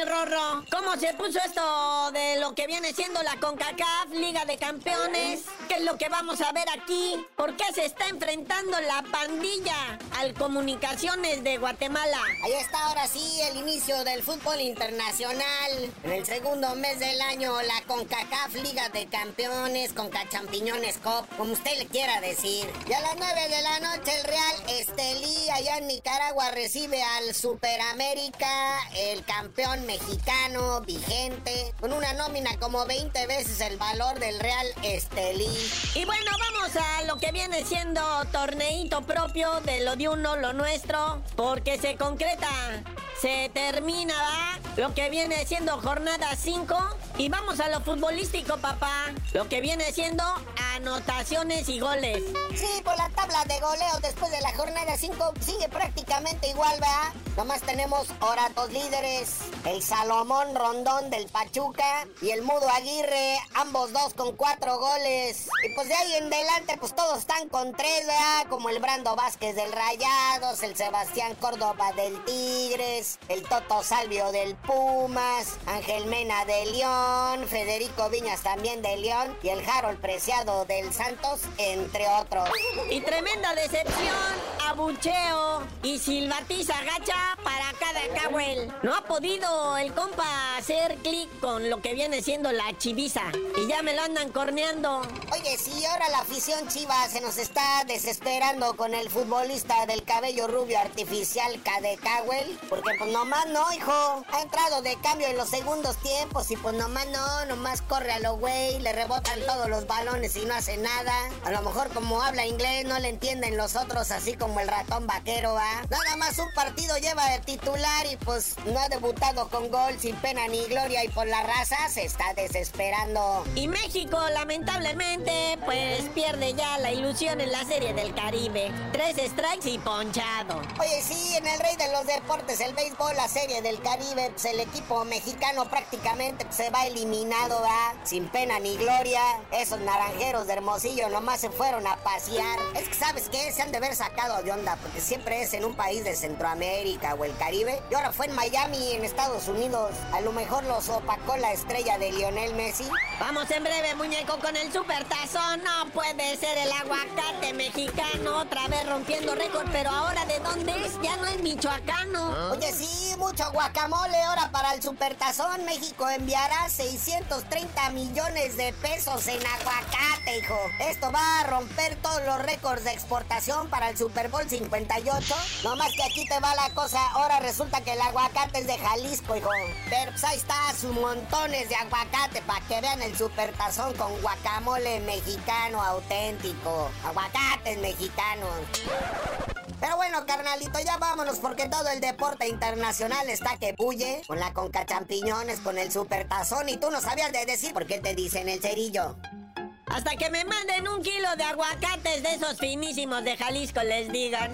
Rorro? ¿Cómo se puso esto de lo que viene siendo la CONCACAF, Liga de Campeones? ¿Qué es lo que vamos a ver aquí? ¿Por qué se está enfrentando la pandilla al Comunicaciones de Guatemala? Ahí está ahora sí el inicio del fútbol internacional. En el segundo mes del año, la CONCACAF Liga de Campeones, CONCAChampiñones Cup, como usted le quiera decir. Y a las 9 de la noche, el Real Estelí, allá en Nicaragua, recibe al Superamérica, el campeón mexicano vigente, con una nómina como 20 veces el valor del Real Estelí. Y bueno, vamos a lo que viene siendo torneito propio de lo de uno, lo nuestro, porque se concreta, se termina, ¿va? Lo que viene siendo jornada 5 y vamos a lo futbolístico, papá. Lo que viene siendo anotaciones y goles. Sí, por la tabla de goleo después de la jornada 5 sigue prácticamente igual, ¿verdad? Nomás tenemos ahora dos líderes, el Salomón Rondón del Pachuca y el Mudo Aguirre, ambos dos con cuatro goles. Y pues de ahí en adelante, pues todos están con tres, ¿verdad? Como el Brando Vázquez del Rayados, el Sebastián Córdoba del Tigres, el Toto Salvio del Pumas, Ángel Mena de León, Federico Viñas también de León y el Harold Preciado del Santos, entre otros. Y tremenda decepción, abucheo y silbatiza gacha para cada cahuel. No ha podido el compa hacer clic con lo que viene siendo la chiviza. Y ya me lo andan corneando. Oye, si ahora la afición chiva se nos está desesperando con el futbolista del cabello rubio artificial Cade Cowell, porque pues nomás no, hijo. Ha entrado de cambio en los segundos tiempos y pues nomás no, nomás corre a lo güey, le rebotan todos los balones y no hace nada. A lo mejor como habla inglés no le entienden los otros así como el ratón vaquero, ¿va? Nada más un partido lleva de titular y pues no ha debutado con gol sin pena ni gloria y por la raza se está desesperando. Y México, lamentablemente, pues pierde ya la ilusión en la serie del Caribe. Tres strikes y ponchado. Oye, sí, en el rey de los deportes, el béisbol, la serie del Caribe, pues el equipo mexicano prácticamente se va eliminado, ¿va? Sin pena ni gloria. Esos naranjeros de Hermosillo nomás se fueron a pasear. Es que, ¿sabes qué? Se han de haber sacado de onda, porque siempre es en un país de Centroamérica o el Caribe. Y ahora fue en Miami, en Estados Unidos. A lo mejor los opacó la estrella de Lionel Messi. Vamos en breve, muñeco, con el super tazón. No puede ser el aguacate mexicano otra vez rompiendo récord, pero ahora ¿de dónde es? Ya no es michoacano. Oye, sí, mucho guacamole ahora para el supertazón. México enviará 630 millones de pesos en aguacate, hijo. Esto va a romper todos los récords de exportación para el Super Bowl 58. No más que aquí te va la cosa. Ahora resulta que el aguacate es de Jalisco, hijo. Pero pues ahí está, sus montones de aguacate para que vean el supertazón con guacamole mexicano auténtico. Aguacates mexicanos. Pero bueno, carnalito, ya vámonos porque todo el deporte internacional está que bulle. Con la conca champiñones, con el supertazón y tú no sabías de decir por qué te dicen el cerillo. Hasta que me manden un kilo de aguacates de esos finísimos de Jalisco, les digan.